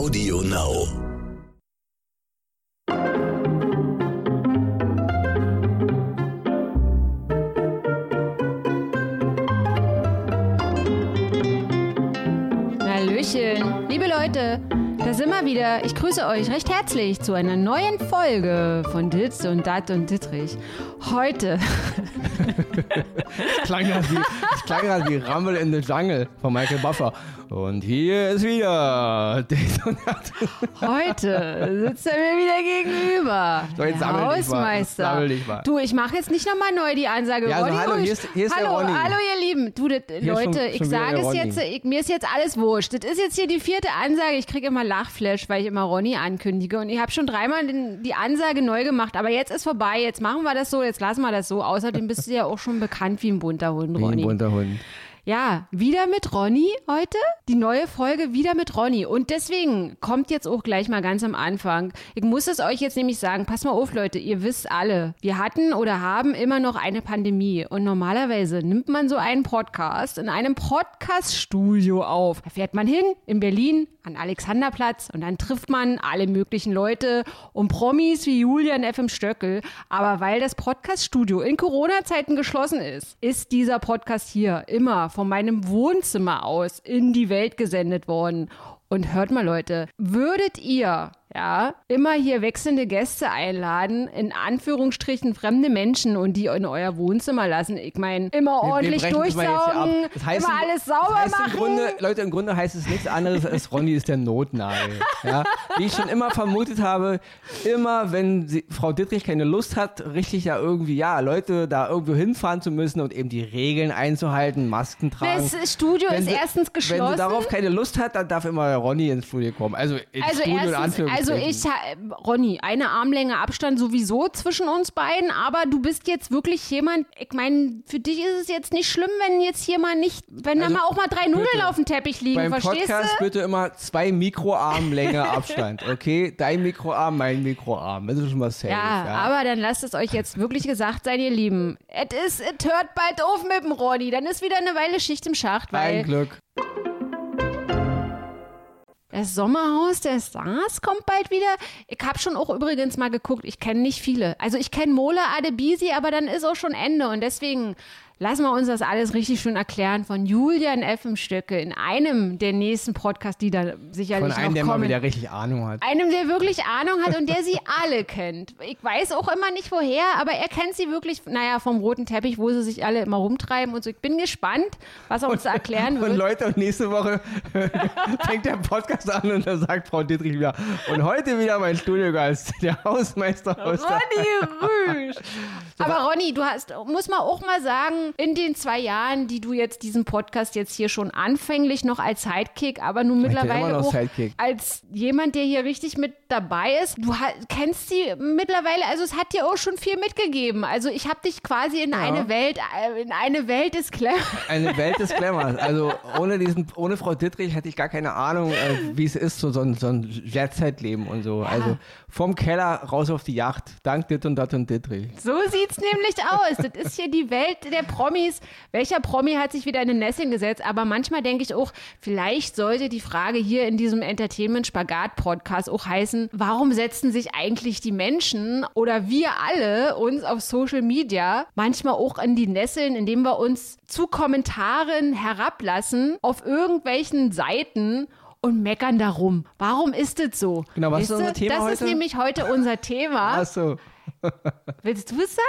Audio Now. Hallöchen, liebe Leute, da sind wir wieder. Ich grüße euch recht herzlich zu einer neuen Folge von Ditz und Dat und Dittrich. Heute, klang ja wie, klang ja wie Rumble in the Jungle von Michael Buffer. Und hier ist wieder Dat. heute sitzt er mir wieder gegenüber. So, jetzt der dich mal. Hausmeister. Sammel dich mal. Du, ich mache jetzt nicht nochmal neu die Ansage. Ja, also Ronny hallo, hier ist- hier ist hallo, Ronny. hallo ihr Lieben. Du, das, Leute, schon- ich sage es Ronny. jetzt, ich, mir ist jetzt alles wurscht. Das ist jetzt hier die vierte Ansage. Ich kriege immer Lachflash, weil ich immer Ronny ankündige. Und ich habe schon dreimal den, die Ansage neu gemacht. Aber jetzt ist vorbei. Jetzt machen wir das so. Jetzt lassen wir das so. Außerdem bist du ja auch schon bekannt wie ein bunter Hund, Wie ein Ronny. bunter Hund. Ja, wieder mit Ronny heute. Die neue Folge wieder mit Ronny. Und deswegen kommt jetzt auch gleich mal ganz am Anfang. Ich muss es euch jetzt nämlich sagen. Pass mal auf, Leute. Ihr wisst alle, wir hatten oder haben immer noch eine Pandemie. Und normalerweise nimmt man so einen Podcast in einem Podcast-Studio auf. Da fährt man hin in Berlin an Alexanderplatz und dann trifft man alle möglichen Leute und Promis wie Julian F. im Stöckel. Aber weil das Podcast-Studio in Corona-Zeiten geschlossen ist, ist dieser Podcast hier immer von meinem Wohnzimmer aus in die Welt gesendet worden. Und hört mal, Leute, würdet ihr ja, immer hier wechselnde Gäste einladen, in Anführungsstrichen fremde Menschen und die in euer Wohnzimmer lassen. Ich meine, immer ordentlich hier ab. durchsaugen, Das heißt immer im- alles sauber das heißt machen. Im Grunde, Leute, im Grunde heißt es nichts anderes als Ronny ist der Notnagel. Ja? Wie ich schon immer vermutet habe, immer wenn sie, Frau Dittrich keine Lust hat, richtig ja irgendwie, ja, Leute da irgendwo hinfahren zu müssen und eben die Regeln einzuhalten, Masken tragen. Das Studio Wenn ist sie- erstens Wenn geschlossen. sie darauf keine Lust hat, dann darf immer Ronny ins Studio kommen. Also ins Also Studio in erstens, also ich, Ronny, eine Armlänge Abstand sowieso zwischen uns beiden, aber du bist jetzt wirklich jemand, ich meine, für dich ist es jetzt nicht schlimm, wenn jetzt hier mal nicht, wenn Also, da mal auch mal drei Nudeln bitte, auf dem Teppich liegen, Beim verstehst Podcast du? bitte immer zwei Mikroarmlänge Abstand, okay? Dein Mikroarm, mein Mikroarm. Das ist schon mal safe. Ja, Ja, aber dann lasst es euch jetzt wirklich gesagt sein, ihr Lieben. Es hört bald auf mit dem Ronny. Dann ist wieder eine Weile Schicht im Schacht, weil Ein Glück. Das Sommerhaus der Stars kommt bald wieder. Ich habe schon auch übrigens mal geguckt, ich kenne nicht viele. Also ich kenne Mola Adebisi, aber dann ist auch schon Ende und deswegen lassen wir uns das alles richtig schön erklären von Julian F. im Stöcke in einem der nächsten Podcasts, die da sicherlich Von einem, der mal kommen. wieder richtig Ahnung hat. einem, der wirklich Ahnung hat und der sie alle kennt. Ich weiß auch immer nicht woher, aber er kennt sie wirklich, naja, vom roten Teppich, wo sie sich alle immer rumtreiben und so. Ich bin gespannt, was er uns da erklären Und wird. Leute, und nächste Woche fängt der Podcast an und dann sagt Frau Dittrich wieder, und heute wieder mein Studiogast, der Hausmeister aus Ronny Rüsch. Aber Ronny, du hast, muss man auch mal sagen, in den zwei Jahren, die du jetzt diesen Podcast jetzt hier schon anfänglich noch als Sidekick, aber nun ja mittlerweile auch Sidekick. als jemand, der hier richtig mit dabei ist. Du kennst sie mittlerweile, also es hat dir auch schon viel mitgegeben. Also ich habe dich quasi in eine Welt, äh, in eine Welt des Glamour. Eine Welt des Glamours. Also ohne diesen, ohne Frau Dittrich hätte ich gar keine Ahnung, äh, wie es ist, so, so ein, so ein Jet-Set-Leben und so. Also vom Keller raus auf die Yacht. Dank Dit und Dat und Dittrich. So sieht's nämlich aus. Das ist hier die Welt der Promis. Welcher Promi hat sich wieder in den Nesseln gesetzt? Aber manchmal denke ich auch, vielleicht sollte die Frage hier in diesem Entertainment-Spagat-Podcast auch heißen, warum setzen sich eigentlich die Menschen oder wir alle uns auf Social Media manchmal auch in die Nesseln, indem wir uns zu Kommentaren herablassen auf irgendwelchen Seiten und meckern darum. Warum ist das so? Genau, was ist Weißt unser Thema Das ist heute? nämlich heute unser Thema. Ach so. Willst du es sagen,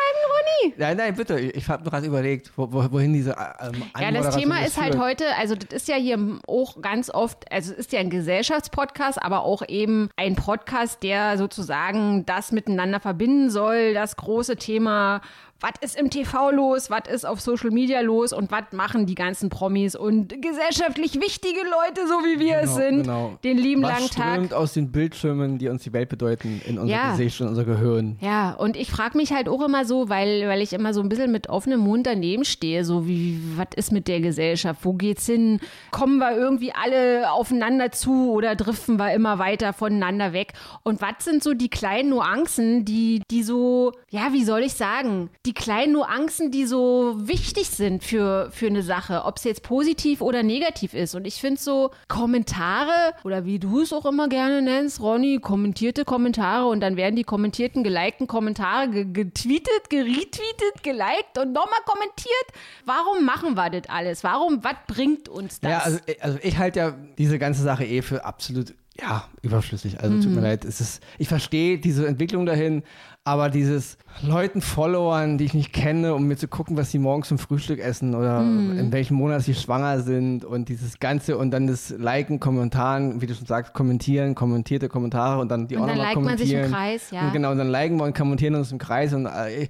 Ronny? Nein, nein, bitte. Ich habe gerade überlegt, wo, wo, wohin diese ähm, Ja, das Thema ist halt führt. heute, also das ist ja hier auch ganz oft, also es ist ja ein Gesellschaftspodcast, aber auch eben ein Podcast, der sozusagen das miteinander verbinden soll, das große Thema, was ist im TV los, was ist auf Social Media los und was machen die ganzen Promis und gesellschaftlich wichtige Leute, so wie wir es Genau, sind, genau. den lieben Was langen Tag. strömt aus den Bildschirmen, die uns die Welt bedeuten, in unser Ja. Gesicht und unser Gehirn. Ja, und ich frage mich halt auch immer so, weil, weil ich immer so ein bisschen mit offenem Mund daneben stehe, so wie, was ist mit der Gesellschaft? Wo geht's hin? Kommen wir irgendwie alle aufeinander zu oder driften wir immer weiter voneinander weg? Und was sind so die kleinen Nuancen, die, die so, ja, wie soll ich sagen, die die kleinen Nuancen, die so wichtig sind für, für eine Sache, ob es jetzt positiv oder negativ ist. Und ich finde so Kommentare oder wie du es auch immer gerne nennst, Ronny, kommentierte Kommentare und dann werden die kommentierten, gelikten Kommentare getweetet, geretweetet, geliked und nochmal kommentiert. Warum machen wir das alles? Warum, was bringt uns das? Ja, also, also ich halte ja diese ganze Sache eh für absolut ja, überflüssig. Also tut mir leid. Es ist, ich verstehe diese Entwicklung dahin, aber dieses Leuten Followern, die ich nicht kenne, um mir zu gucken, was sie morgens zum Frühstück essen oder in welchem Monat sie schwanger sind und dieses Ganze und dann das Liken, Kommentaren, wie du schon sagst, kommentieren, kommentierte Kommentare und dann die Und auch dann nochmal liked man sich im kommentieren. Kreis, ja. Und genau, und dann liken wir und kommentieren uns im Kreis und äh,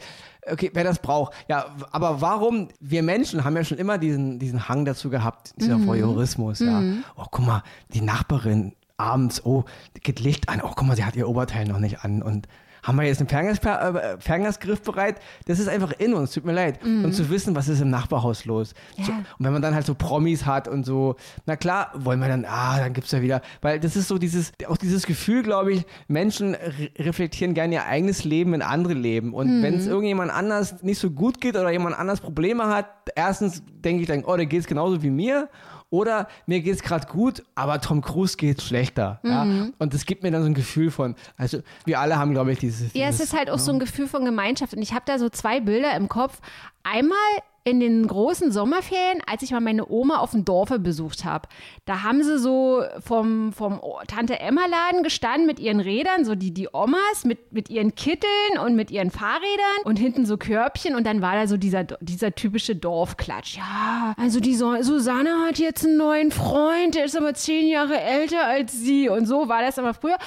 Okay, wer das braucht. Ja, aber warum? Wir Menschen haben ja schon immer diesen, diesen Hang dazu gehabt, dieser Mhm. Voyeurismus, ja. Oh, guck mal, die Nachbarin abends, oh, geht Licht an, oh, guck mal, sie hat ihr Oberteil noch nicht an und haben wir jetzt einen Fernglas, äh, Fernglasgriff bereit? Das ist einfach in uns, tut mir leid. Und zu wissen, was ist im Nachbarhaus los. Mhm. Ja. So, und wenn man dann halt so Promis hat und so, na klar, wollen wir dann, ah, dann gibt's ja wieder, weil das ist so dieses, auch dieses Gefühl, glaube ich, Menschen re reflektieren gerne ihr eigenes Leben in andere Leben. Und Mhm. wenn es irgendjemand anders nicht so gut geht oder jemand anders Probleme hat, erstens denke ich dann, oh, der geht's genauso wie mir. Oder mir geht's gerade gut, aber Tom Cruise geht's schlechter. Ja? Mhm. Und das gibt mir dann so ein Gefühl von, also wir alle haben, glaube ich, dieses. Ja, es ist halt auch so ein Gefühl von Gemeinschaft. Und ich habe da so zwei Bilder im Kopf. Einmal in den großen Sommerferien, als ich mal meine Oma auf dem Dorfe besucht habe. Da haben sie so vom, vom Tante Emma Laden gestanden mit ihren Rädern, so die, die Omas mit, mit ihren Kitteln und mit ihren Fahrrädern und hinten so Körbchen und dann war da so dieser, dieser typische Dorfklatsch. Ja, also die so Susanne hat jetzt einen neuen Freund, der ist aber zehn Jahre älter als sie und so war das aber früher.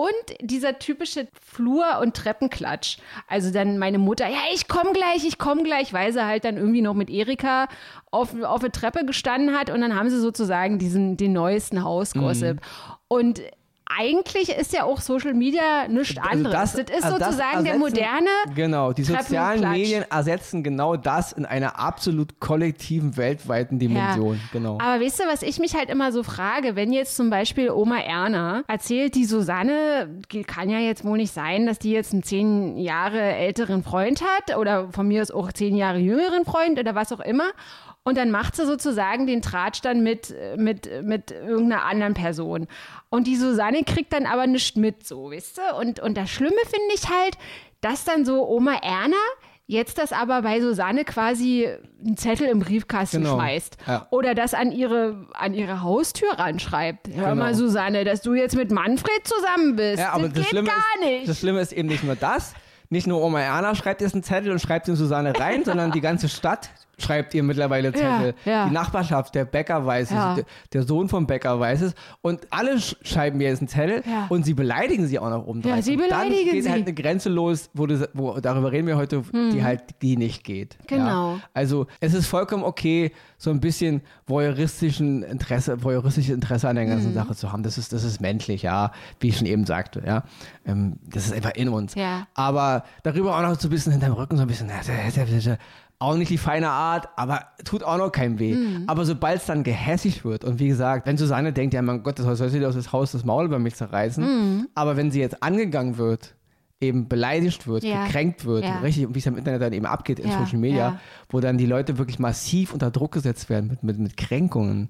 Und dieser typische Flur- und Treppenklatsch. Also dann meine Mutter, ja, ich komm gleich, ich komm gleich, weil sie halt dann irgendwie noch mit Erika auf, auf der Treppe gestanden hat und dann haben sie sozusagen diesen, den neuesten Hausgossip. Und eigentlich ist ja auch Social Media nichts anderes. das, ist also das sozusagen der ersetzen- moderne Genau, die sozialen. Medien ersetzen genau das in einer absolut kollektiven, weltweiten Dimension. Genau. Aber weißt du, was ich mich halt immer so frage, wenn jetzt zum Beispiel Oma Erna erzählt, die Susanne, kann ja jetzt wohl nicht sein, dass die jetzt einen zehn Jahre älteren Freund hat oder von mir aus auch zehn Jahre jüngeren Freund oder was auch immer. Und dann macht sie sozusagen den Tratsch dann mit, mit, mit irgendeiner anderen Person. Und die Susanne kriegt dann aber nichts mit, so, weißt du? Und, und das Schlimme finde ich halt, dass dann so Oma Erna jetzt das aber bei Susanne quasi einen Zettel im Briefkasten Genau, schmeißt. ja. Oder das an ihre, an ihre Haustür ranschreibt. Hör Genau. mal, Susanne, dass du jetzt mit Manfred zusammen bist. Ja, aber das, das, geht Schlimme gar ist, nicht. das Schlimme ist eben nicht nur das. Nicht nur Oma Erna schreibt jetzt einen Zettel und schreibt den Susanne rein, sondern die ganze Stadt schreibt ihr mittlerweile Zettel. ja. Die Nachbarschaft, der Bäcker weiß Ja. es, der, Sohn vom Bäcker weiß es. Und alle sch schreiben mir jetzt einen Zettel Ja. und sie beleidigen sie auch noch um. Ja, sie beleidigen Dann geht sie. Hm. halt eine Grenze los, wo, du, wo darüber reden wir heute, die halt die nicht geht. Genau. Ja? Also es ist vollkommen okay, so ein bisschen voyeuristischen Interesse, voyeuristisches Interesse an der ganzen Sache zu haben. Das ist, das ist menschlich, ja, wie ich schon eben sagte, ja. Ähm, das ist einfach in uns. Ja. Aber darüber auch noch so ein bisschen hinterm Rücken, so ein bisschen, auch nicht die feine Art, aber tut auch noch keinem weh. Mhm. Aber sobald es dann gehässig wird und wie gesagt, wenn Susanne denkt, ja mein Gott, das soll sie aus das Haus das Maul über mich zerreißen, Mhm. aber wenn sie jetzt angegangen wird, eben beleidigt wird, Ja. gekränkt wird, Ja. richtig, und wie es im Internet dann eben abgeht in Ja, Social Media, wo dann die Leute wirklich massiv unter Druck gesetzt werden mit, mit, mit Kränkungen,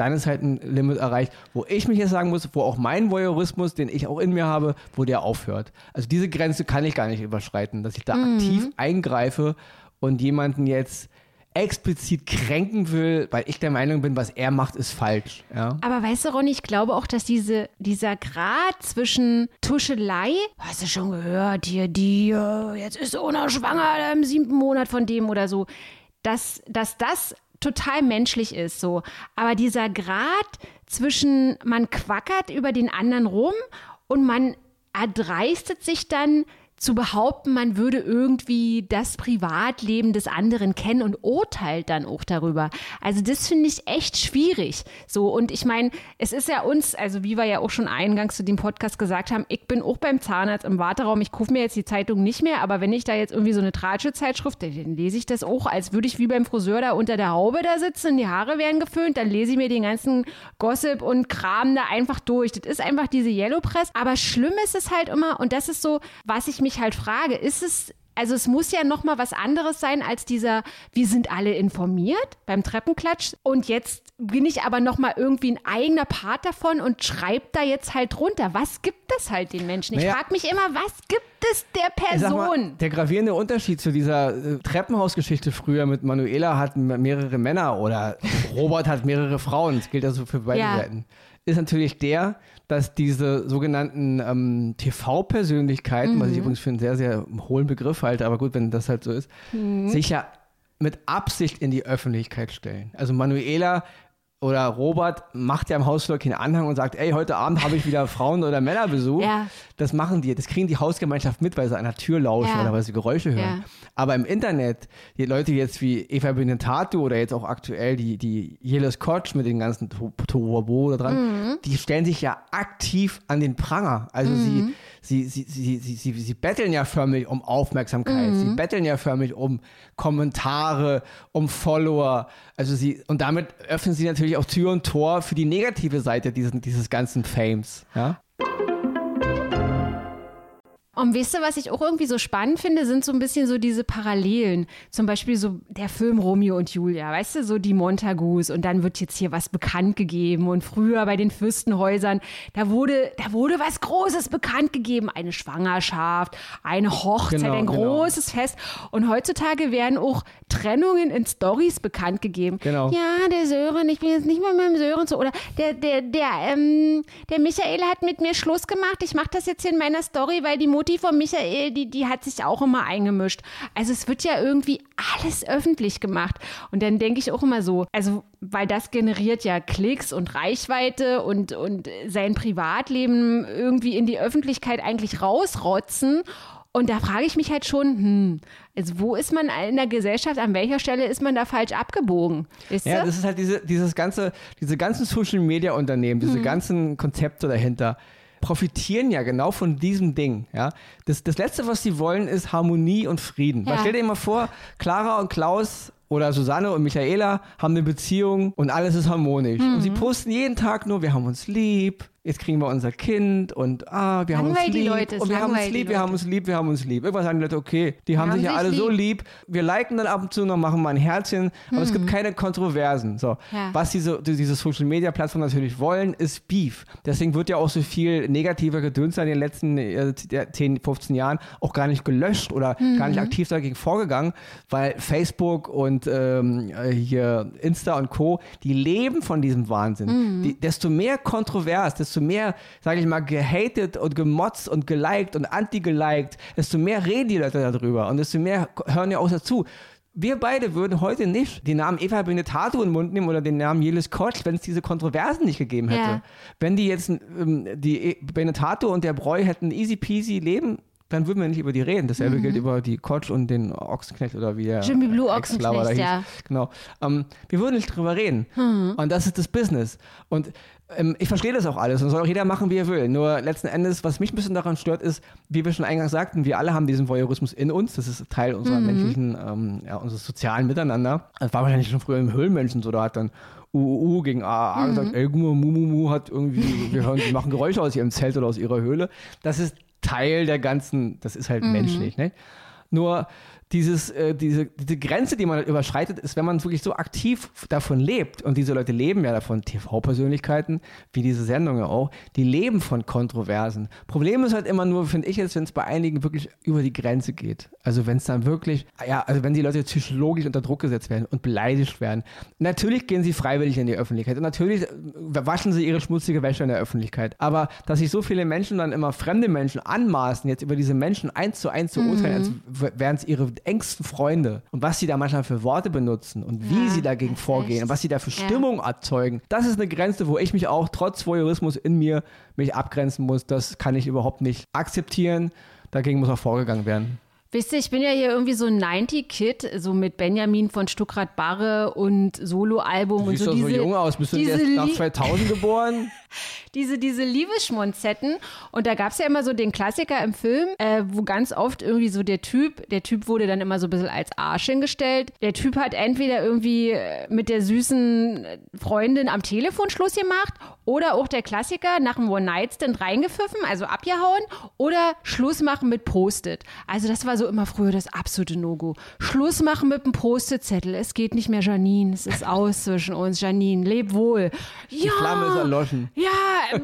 dann ist halt ein Limit erreicht, wo ich mich jetzt sagen muss, wo auch mein Voyeurismus, den ich auch in mir habe, wo der aufhört. Also diese Grenze kann ich gar nicht überschreiten, dass ich da Mhm. aktiv eingreife und jemanden jetzt explizit kränken will, weil ich der Meinung bin, was er macht, ist falsch. Ja? Aber weißt du, Ronny, ich glaube auch, dass diese, dieser Grad zwischen Tuschelei, hast du schon gehört, hier, die, äh, jetzt ist Ona schwanger im siebten Monat von dem oder so, dass, dass das total menschlich ist, so. Aber dieser Grad zwischen, man quackert über den anderen rum und man erdreistet sich dann zu behaupten, man würde irgendwie das Privatleben des anderen kennen und urteilt dann auch darüber. Also das finde ich echt schwierig. So und ich meine, es ist ja uns, also wie wir ja auch schon eingangs zu dem Podcast gesagt haben, ich bin auch beim Zahnarzt im Warteraum. Ich kaufe mir jetzt die Zeitung nicht mehr, aber wenn ich da jetzt irgendwie so eine Tratsche-Zeitschrift, dann lese ich das auch, als würde ich wie beim Friseur da unter der Haube da sitzen, die Haare werden geföhnt, dann lese ich mir den ganzen Gossip und Kram da einfach durch. Das ist einfach diese Yellow Press. Aber schlimm ist es halt immer, und das ist so, was ich mich halt frage, ist es also es muss ja noch mal was anderes sein als dieser, wir sind alle informiert beim Treppenklatsch und jetzt bin ich aber noch mal irgendwie ein eigener Part davon und schreibe da jetzt halt drunter. Was gibt es halt den Menschen? Ich Naja. frage mich immer, was gibt es der sag mal, Person? der gravierende Unterschied zu dieser äh, Treppenhausgeschichte früher mit Manuela hat mehrere Männer oder Robert hat mehrere Frauen, das gilt also für beide Ja. Seiten, ist natürlich der, dass diese sogenannten ähm, TV-Persönlichkeiten, was ich Mhm. übrigens für einen sehr, sehr hohlen Begriff halte, aber gut, wenn das halt so ist, Mhm. sich ja mit Absicht in die Öffentlichkeit stellen. Also Manuela oder Robert macht ja im Hausflur keinen Anhang und sagt, ey, heute Abend habe ich wieder Frauen- oder Männerbesuch. Ja. Das machen die, das kriegen die Hausgemeinschaft mit, weil sie an der Tür lauschen Ja. oder weil sie Geräusche hören. Ja. Aber im Internet, die Leute jetzt wie Eva Benetatu oder jetzt auch aktuell die, die Jeles Kotsch mit den ganzen To- Tohuwabo da dran, Mhm. die stellen sich ja aktiv an den Pranger. Also Mhm. sie, sie, sie, sie, sie, sie, sie betteln ja förmlich um Aufmerksamkeit. Mhm. Sie betteln ja förmlich um Kommentare, um Follower. Also sie, und damit öffnen sie natürlich auch Tür und Tor für die negative Seite dieses, dieses ganzen Fames. Ja? Und weißt du, was ich auch irgendwie so spannend finde, sind so ein bisschen so diese Parallelen. Zum Beispiel so der Film Romeo und Julia, weißt du, so die Montagus und dann wird jetzt hier was bekannt gegeben und früher bei den Fürstenhäusern, da wurde, da wurde was Großes bekannt gegeben, eine Schwangerschaft, eine Hochzeit, Genau, ein genau. großes Fest. Und heutzutage werden auch Trennungen in Stories bekannt gegeben. Genau. Ja, der Sören, ich bin jetzt nicht mehr mit dem Sören so. Oder der, der, der, ähm, der Michael hat mit mir Schluss gemacht. Ich mache das jetzt hier in meiner Story, weil die Mutti von Michael, die, die hat sich auch immer eingemischt. Also es wird ja irgendwie alles öffentlich gemacht. Und dann denke ich auch immer so, also weil das generiert ja Klicks und Reichweite und, und sein Privatleben irgendwie in die Öffentlichkeit eigentlich rausrotzen. Und da frage ich mich halt schon, hm, also wo ist man in der Gesellschaft, an welcher Stelle ist man da falsch abgebogen? Weißt Ja, du? das ist halt diese, dieses ganze, diese ganzen Social Media Unternehmen, diese ganzen Konzepte dahinter profitieren ja genau von diesem Ding. Ja? Das, das Letzte, was sie wollen, ist Harmonie und Frieden. Ja. stell dir mal vor, Clara und Klaus oder Susanne und Michaela haben eine Beziehung und alles ist harmonisch. Und sie posten jeden Tag nur, wir haben uns lieb, jetzt kriegen wir unser Kind und ah, wir haben uns Langweilt die lieb Leute, und wir haben uns lieb, wir haben uns lieb, wir haben uns lieb. Irgendwann sagen die Leute, okay, die haben, haben sich ja alle so lieb. lieb. Wir liken dann ab und zu noch, machen mal ein Herzchen, aber es gibt keine Kontroversen. So. Mhm. Ja. Was diese, diese Social Media Plattformen natürlich wollen, ist Beef. Deswegen wird ja auch so viel negativer Gedöns in den letzten äh, 10, 15 Jahren auch gar nicht gelöscht oder gar Mhm. nicht aktiv dagegen vorgegangen, weil Facebook und ähm, äh, hier Insta und Co., die leben von diesem Wahnsinn. Mhm. Die, desto mehr kontrovers, desto mehr, sage ich mal, gehatet und gemotzt und geliked und anti-geliked, desto mehr reden die Leute darüber und desto mehr hören ja auch dazu. Wir beide würden heute nicht den Namen Eva Benetato in den Mund nehmen oder den Namen Jelis Kotsch, wenn es diese Kontroversen nicht gegeben hätte. Ja. Wenn die jetzt ähm, die E- Benetato und der Breu hätten easy peasy leben, dann würden wir nicht über die reden. Dasselbe gilt über die Kotsch und den Ochsenknecht oder wie der Mhm. Jimmy Blue Ochsenknecht, ja. Mhm. Genau. Ähm, wir würden nicht drüber reden. Und das ist das Business. Und ähm, ich verstehe das auch alles und soll auch jeder machen, wie er will. Nur letzten Endes, was mich ein bisschen daran stört, ist, wie wir schon eingangs sagten, wir alle haben diesen Voyeurismus in uns. Das ist Teil unserer Mhm. menschlichen, ähm, ja, unseres sozialen Miteinander. Das war wahrscheinlich schon früher im Höhlenmenschen so, da hat dann UUU gegen AA Mhm. gesagt, ey, guck mal, Mumumu hat irgendwie, wir hören, die machen Geräusche aus ihrem Zelt oder aus ihrer Höhle. Das ist Teil der ganzen, das ist halt menschlich, ne? Nur dieses, äh, diese, diese Grenze, die man überschreitet, ist, wenn man wirklich so aktiv davon lebt, und diese Leute leben ja davon, TV-Persönlichkeiten, wie diese Sendungen auch, die leben von Kontroversen. Problem ist halt immer nur, finde ich jetzt, wenn es bei einigen wirklich über die Grenze geht. Also wenn es dann wirklich, ja, also wenn die Leute psychologisch unter Druck gesetzt werden und beleidigt werden. Natürlich gehen sie freiwillig in die Öffentlichkeit und natürlich äh, waschen sie ihre schmutzige Wäsche in der Öffentlichkeit. Aber dass sich so viele Menschen dann immer fremde Menschen anmaßen, jetzt über diese Menschen eins zu eins zu urteilen, als w- wären es ihre engsten Freunde und was sie da manchmal für Worte benutzen und wie Ja, sie dagegen vorgehen und was sie da für Ja. Stimmung erzeugen, das ist eine Grenze, wo ich mich auch trotz Voyeurismus in mir mich abgrenzen muss. Das kann ich überhaupt nicht akzeptieren. Dagegen muss auch vorgegangen werden. Wisst ihr, ich bin ja hier irgendwie so ein 90-Kid, so mit Benjamin von Stuckrad-Barre und Soloalbum und Siehst so doch so diese, jung aus. Bist du erst nach Lie- 2000 geboren? diese, diese Liebesschmonzetten. Und da gab es ja immer so den Klassiker im Film, äh, wo ganz oft irgendwie so der Typ, der Typ wurde dann immer so ein bisschen als Arsch hingestellt. Der Typ hat entweder irgendwie äh, mit der süßen Freundin am Telefon Schluss gemacht oder auch der Klassiker nach einem One-Night-Stand reingepfiffen, also abgehauen oder Schluss machen mit Post-it. Also das war so immer früher das absolute No-Go. Schluss machen mit einem Post-it-Zettel. Es geht nicht mehr, Janine. Es ist aus zwischen uns. Janine, leb wohl. Die ja, Flamme ist erloschen. Ja,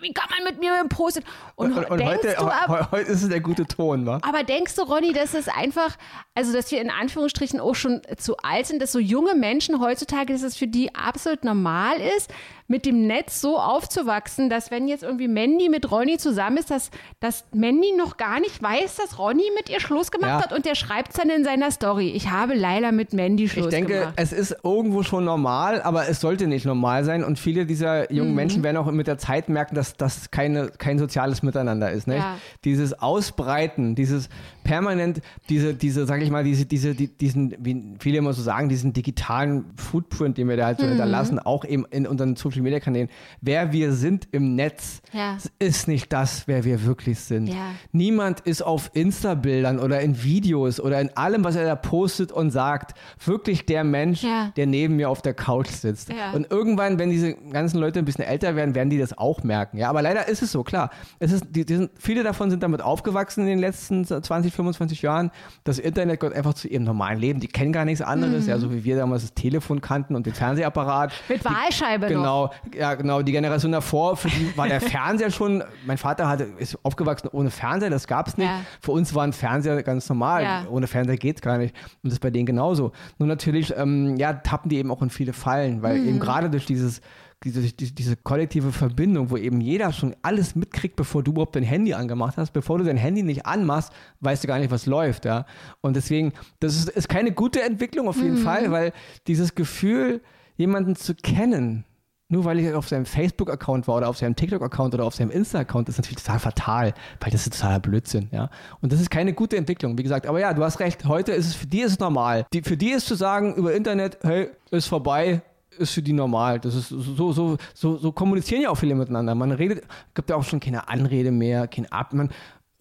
wie kann man mit mir Post-it? Und, und, und heute, ab, heute ist es der gute Ton, wa? Aber denkst du, Ronny, dass es einfach, also dass wir in Anführungsstrichen auch schon zu alt sind, dass so junge Menschen heutzutage, dass es für die absolut normal ist, mit dem Netz so aufzuwachsen, dass wenn jetzt irgendwie Mandy mit Ronny zusammen ist, dass, dass Mandy noch gar nicht weiß, dass Ronny mit ihr Schluss gemacht ja. hat und der schreibt es dann in seiner Story. Ich habe leider mit Mandy Schluss gemacht. Ich denke, gemacht. es ist irgendwo schon normal, aber es sollte nicht normal sein und viele dieser jungen mhm. Menschen werden auch mit der Zeit merken, dass das keine, kein soziales Miteinander ist. Nicht? Ja. Dieses Ausbreiten, dieses permanent, diese, diese, sag ich mal, diese, diese, die, diesen, wie viele immer so sagen, diesen digitalen Footprint, den wir da halt so mhm. hinterlassen, auch eben in unseren Social Media Kanälen, wer wir sind im Netz, ja. ist nicht das, wer wir wirklich sind. Ja. Niemand ist auf Insta-Bildern oder in Videos oder in allem, was er da postet und sagt, wirklich der Mensch, der neben mir auf der Couch sitzt. Und irgendwann, wenn diese ganzen Leute ein bisschen älter werden, werden die das auch merken. Ja, aber leider ist es so, klar. Es ist, die, die sind, viele davon sind damit aufgewachsen in den letzten 20, 25 Jahren. Das Internet gehört einfach zu ihrem normalen Leben. Die kennen gar nichts anderes, mhm. ja, so wie wir damals das Telefon kannten und den Fernsehapparat. Mit Wahlscheibe die, Genau, ja, genau, die Generation davor, für die war der Fernseher schon, mein Vater hatte, ist aufgewachsen ohne Fernseher, das gab es nicht. Ja. Für uns war ein Fernseher ganz normal. Ja. Ohne Fernseher geht es gar nicht. Und das ist bei denen genauso. Nur natürlich, ähm, ja, tappen die eben auch in viele Fallen, weil mhm. eben gerade durch dieses diese, diese, kollektive Verbindung, wo eben jeder schon alles mitkriegt, bevor du überhaupt dein Handy angemacht hast. Bevor du dein Handy nicht anmachst, weißt du gar nicht, was läuft, ja. Und deswegen, das ist, ist keine gute Entwicklung auf jeden mhm. Fall, weil dieses Gefühl, jemanden zu kennen, nur weil ich auf seinem Facebook-Account war oder auf seinem TikTok-Account oder auf seinem Insta-Account, ist natürlich total fatal, weil das ist totaler Blödsinn, ja. Und das ist keine gute Entwicklung, wie gesagt. Aber ja, du hast recht, heute ist es, für die ist es normal. Die, für die ist zu sagen über Internet, hey, ist vorbei, ist für die normal. Das ist so, so, so, so kommunizieren ja auch viele miteinander. Man redet, gibt ja auch schon keine Anrede mehr, kein Ab. Man,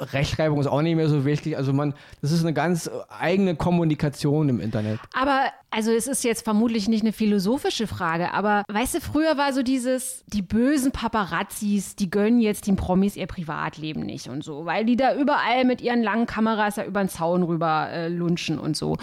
Rechtschreibung ist auch nicht mehr so wichtig. Also man, das ist eine ganz eigene Kommunikation im Internet. Aber also es ist jetzt vermutlich nicht eine philosophische Frage, aber weißt du, früher war so dieses, die bösen Paparazzis, die gönnen jetzt den Promis ihr Privatleben nicht und so, weil die da überall mit ihren langen Kameras ja über den Zaun rüber äh, lunchen und so.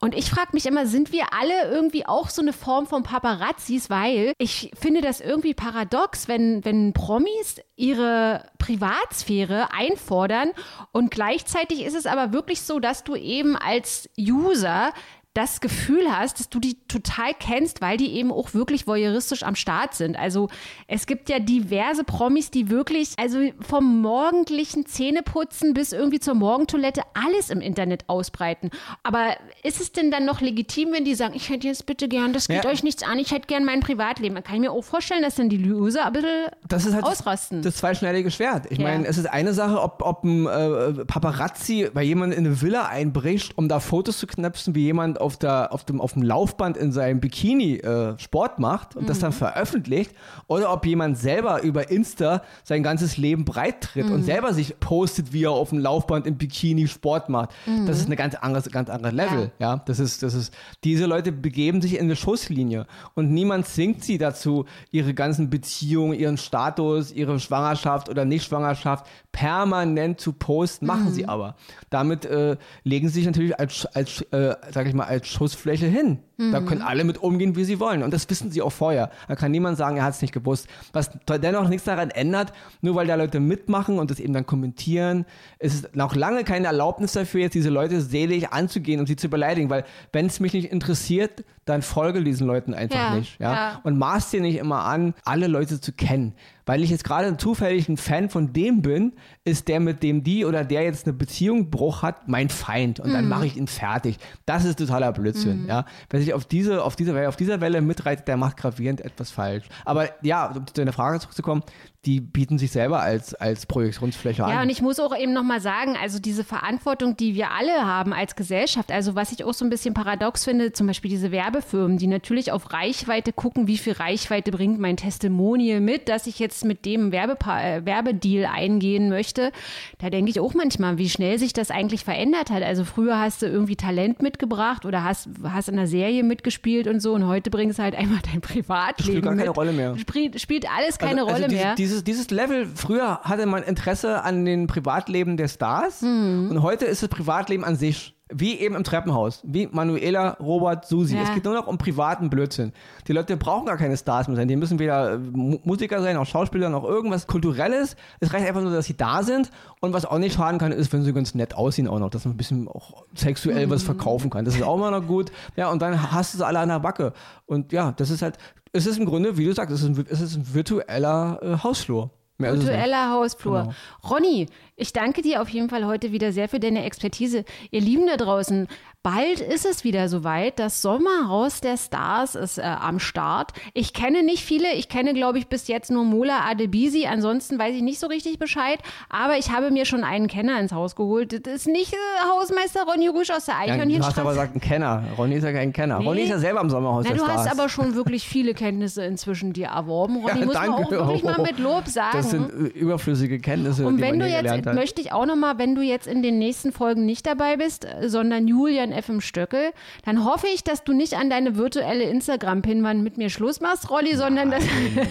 Und ich frage mich immer, sind wir alle irgendwie auch so eine Form von Paparazzis, weil ich finde das irgendwie paradox, wenn, wenn Promis ihre Privatsphäre einfordern. Und gleichzeitig ist es aber wirklich so, dass du eben als User das Gefühl hast, dass du die total kennst, weil die eben auch wirklich voyeuristisch am Start sind. Also es gibt ja diverse Promis, die wirklich, also vom morgendlichen Zähneputzen bis irgendwie zur Morgentoilette alles im Internet ausbreiten. Aber ist es denn dann noch legitim, wenn die sagen, ich hätte jetzt bitte gern, das geht ja. euch nichts an, ich hätte gern mein Privatleben? Dann kann ich mir auch vorstellen, dass dann die User ein bisschen das ist halt ausrasten. Das, das zweischneidige Schwert. Ich ja. meine, es ist eine Sache, ob, ob ein äh, Paparazzi bei jemandem in eine Villa einbricht, um da Fotos zu knöpfen, wie jemand auf, der, auf, dem, auf dem Laufband in seinem Bikini äh, Sport macht und mhm. das dann mhm. veröffentlicht oder ob jemand selber über Insta sein ganzes Leben breit tritt mhm. und selber sich postet, wie er auf dem Laufband im Bikini Sport macht. Mhm. Das ist eine ganz andere, ganz andere Level. Ja. ja. das ist, das ist, diese Leute begeben sich in eine Schusslinie und niemand zwingt sie dazu, ihre ganzen Beziehungen, ihren Status, ihre Schwangerschaft oder Nicht-Schwangerschaft permanent zu posten, machen sie mhm. aber. Damit äh, legen sie sich natürlich als, als äh, sag ich mal, als Schussfläche hin. Mhm. Da können alle mit umgehen, wie sie wollen. Und das wissen sie auch vorher. Da kann niemand sagen, er hat es nicht gewusst. Was dennoch nichts daran ändert, nur weil da Leute mitmachen und das eben dann kommentieren, ist es noch lange keine Erlaubnis dafür, jetzt diese Leute selig anzugehen und sie zu beleidigen. Weil wenn es mich nicht interessiert, dann folge diesen Leuten einfach ja, nicht. Ja? ja? Und maß dir nicht immer an, alle Leute zu kennen. Weil ich jetzt gerade zufällig ein Fan von dem bin, ist der, mit dem die oder der jetzt eine Beziehung Bruch hat, mein Feind. Und dann mhm. mache ich ihn fertig. Das ist totaler Blödsinn. Mhm. Ja? Wer sich auf diese, auf diese Welle, auf dieser Welle mitreitet, der macht gravierend etwas falsch. Aber ja, um zu deiner Frage zurückzukommen, die bieten sich selber als, als Projektionsfläche Ja, an. und ich muss auch eben nochmal sagen, also diese Verantwortung, die wir alle haben als Gesellschaft, also was ich auch so ein bisschen paradox finde, zum Beispiel diese Werbefirmen, die natürlich auf Reichweite gucken, wie viel Reichweite bringt mein Testimonial mit, dass ich jetzt mit dem Werbepa äh, Werbedeal eingehen möchte. Da denke ich auch manchmal, wie schnell sich das eigentlich verändert hat. Also früher hast du irgendwie Talent mitgebracht oder hast, hast in einer Serie mitgespielt und so und heute bringst du halt einfach dein Privatleben Spielt gar keine mit. Rolle mehr. Spielt, spielt alles keine also, Rolle also mehr. Dieses, dieses, dieses Level, früher hatte man Interesse an den Privatleben der Stars Mhm. und heute ist das Privatleben an sich. Wie eben im Treppenhaus. Wie Manuela, Robert, Susi. Ja. Es geht nur noch um privaten Blödsinn. Die Leute brauchen gar keine Stars mehr sein. Die müssen weder äh, Mu- Musiker sein, noch Schauspieler, noch irgendwas Kulturelles. Es reicht einfach nur, dass sie da sind. Und was auch nicht schaden kann, ist, wenn sie ganz nett aussehen auch noch. Dass man ein bisschen auch sexuell was verkaufen kann. Das ist auch immer noch gut. Ja, und dann hast du sie alle an der Backe. Und ja, das ist halt, es ist im Grunde, wie du sagst, es ist ein, es ist ein virtueller äh, Hausflur. Mehr. Virtueller Hausflur. Genau. Ronny, ich danke dir auf jeden Fall heute wieder sehr für deine Expertise. Ihr Lieben da draußen, bald ist es wieder soweit. Das Sommerhaus der Stars ist äh, am Start. Ich kenne nicht viele. Ich kenne, glaube ich, bis jetzt nur Mola Adebisi. Ansonsten weiß ich nicht so richtig Bescheid. Aber ich habe mir schon einen Kenner ins Haus geholt. Das ist nicht äh, Hausmeister Ronny Rüsch aus der Ja, du hast aber Eichhörnchenstraße. gesagt, ein Kenner. Ronny ist ja kein Kenner. Nee. Ronny ist ja selber im Sommerhaus Na, der du Stars. hast aber schon wirklich viele Kenntnisse inzwischen dir erworben. Ronny, Ja, muss man auch danke. wirklich mal mit Lob sagen. Das sind äh, überflüssige Kenntnisse, Und die wenn man du gelernt jetzt, hat. möchte ich auch nochmal, wenn du jetzt in den nächsten Folgen nicht dabei bist, äh, sondern Julian F. im Stöckel, dann hoffe ich, dass du nicht an deine virtuelle Instagram-Pinwand mit mir Schluss machst, Rolli, sondern dass,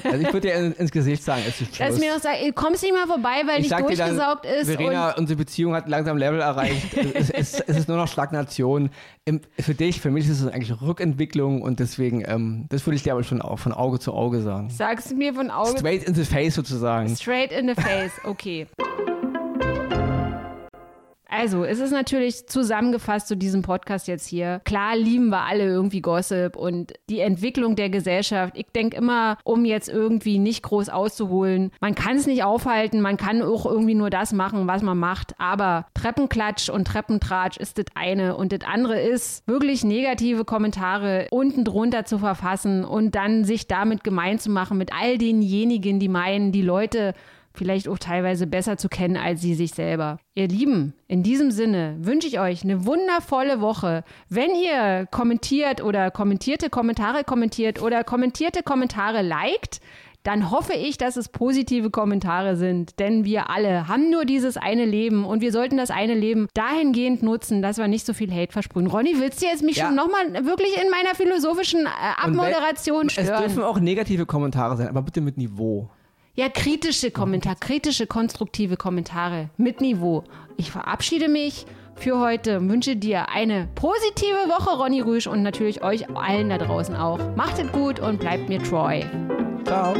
Also ich würde dir in, ins Gesicht sagen, es ist dass Schluss. mir noch sagst, ey, kommst nicht mal vorbei, weil ich nicht sag dir dann, durchgesaugt ist. Verena, unsere Beziehung hat langsam Level erreicht. es, es, es ist nur noch Stagnation. Für dich, für mich ist es eigentlich Rückentwicklung und deswegen, ähm, das würde ich dir aber schon auch von Auge zu Auge sagen. sagst du mir von Auge Straight in the face sozusagen. Straight in the face, okay. Also, es ist natürlich zusammengefasst zu diesem Podcast jetzt hier. Klar lieben wir alle irgendwie Gossip und die Entwicklung der Gesellschaft. Ich denke immer, um jetzt irgendwie nicht groß auszuholen, man kann es nicht aufhalten, man kann auch irgendwie nur das machen, was man macht. Aber Treppenklatsch und Treppentratsch ist das eine und das andere ist, wirklich negative Kommentare unten drunter zu verfassen und dann sich damit gemein zu machen mit all denjenigen, die meinen, die Leute vielleicht auch teilweise besser zu kennen als sie sich selber. Ihr Lieben, in diesem Sinne wünsche ich euch eine wundervolle Woche. Wenn ihr kommentiert oder kommentierte Kommentare kommentiert oder kommentierte Kommentare liked, dann hoffe ich, dass es positive Kommentare sind, denn wir alle haben nur dieses eine Leben und wir sollten das eine Leben dahingehend nutzen, dass wir nicht so viel Hate versprühen. Ronny, willst du jetzt mich Ja. schon nochmal wirklich in meiner philosophischen äh, Abmoderation Es dürfen stören? auch negative Kommentare sein, aber bitte mit Niveau. Ja, kritische Kommentare, kritische, konstruktive Kommentare mit Niveau. Ich verabschiede mich für heute wünsche dir eine positive Woche, Ronny Rüsch, und natürlich euch allen da draußen auch. Macht es gut und bleibt mir treu. Ciao.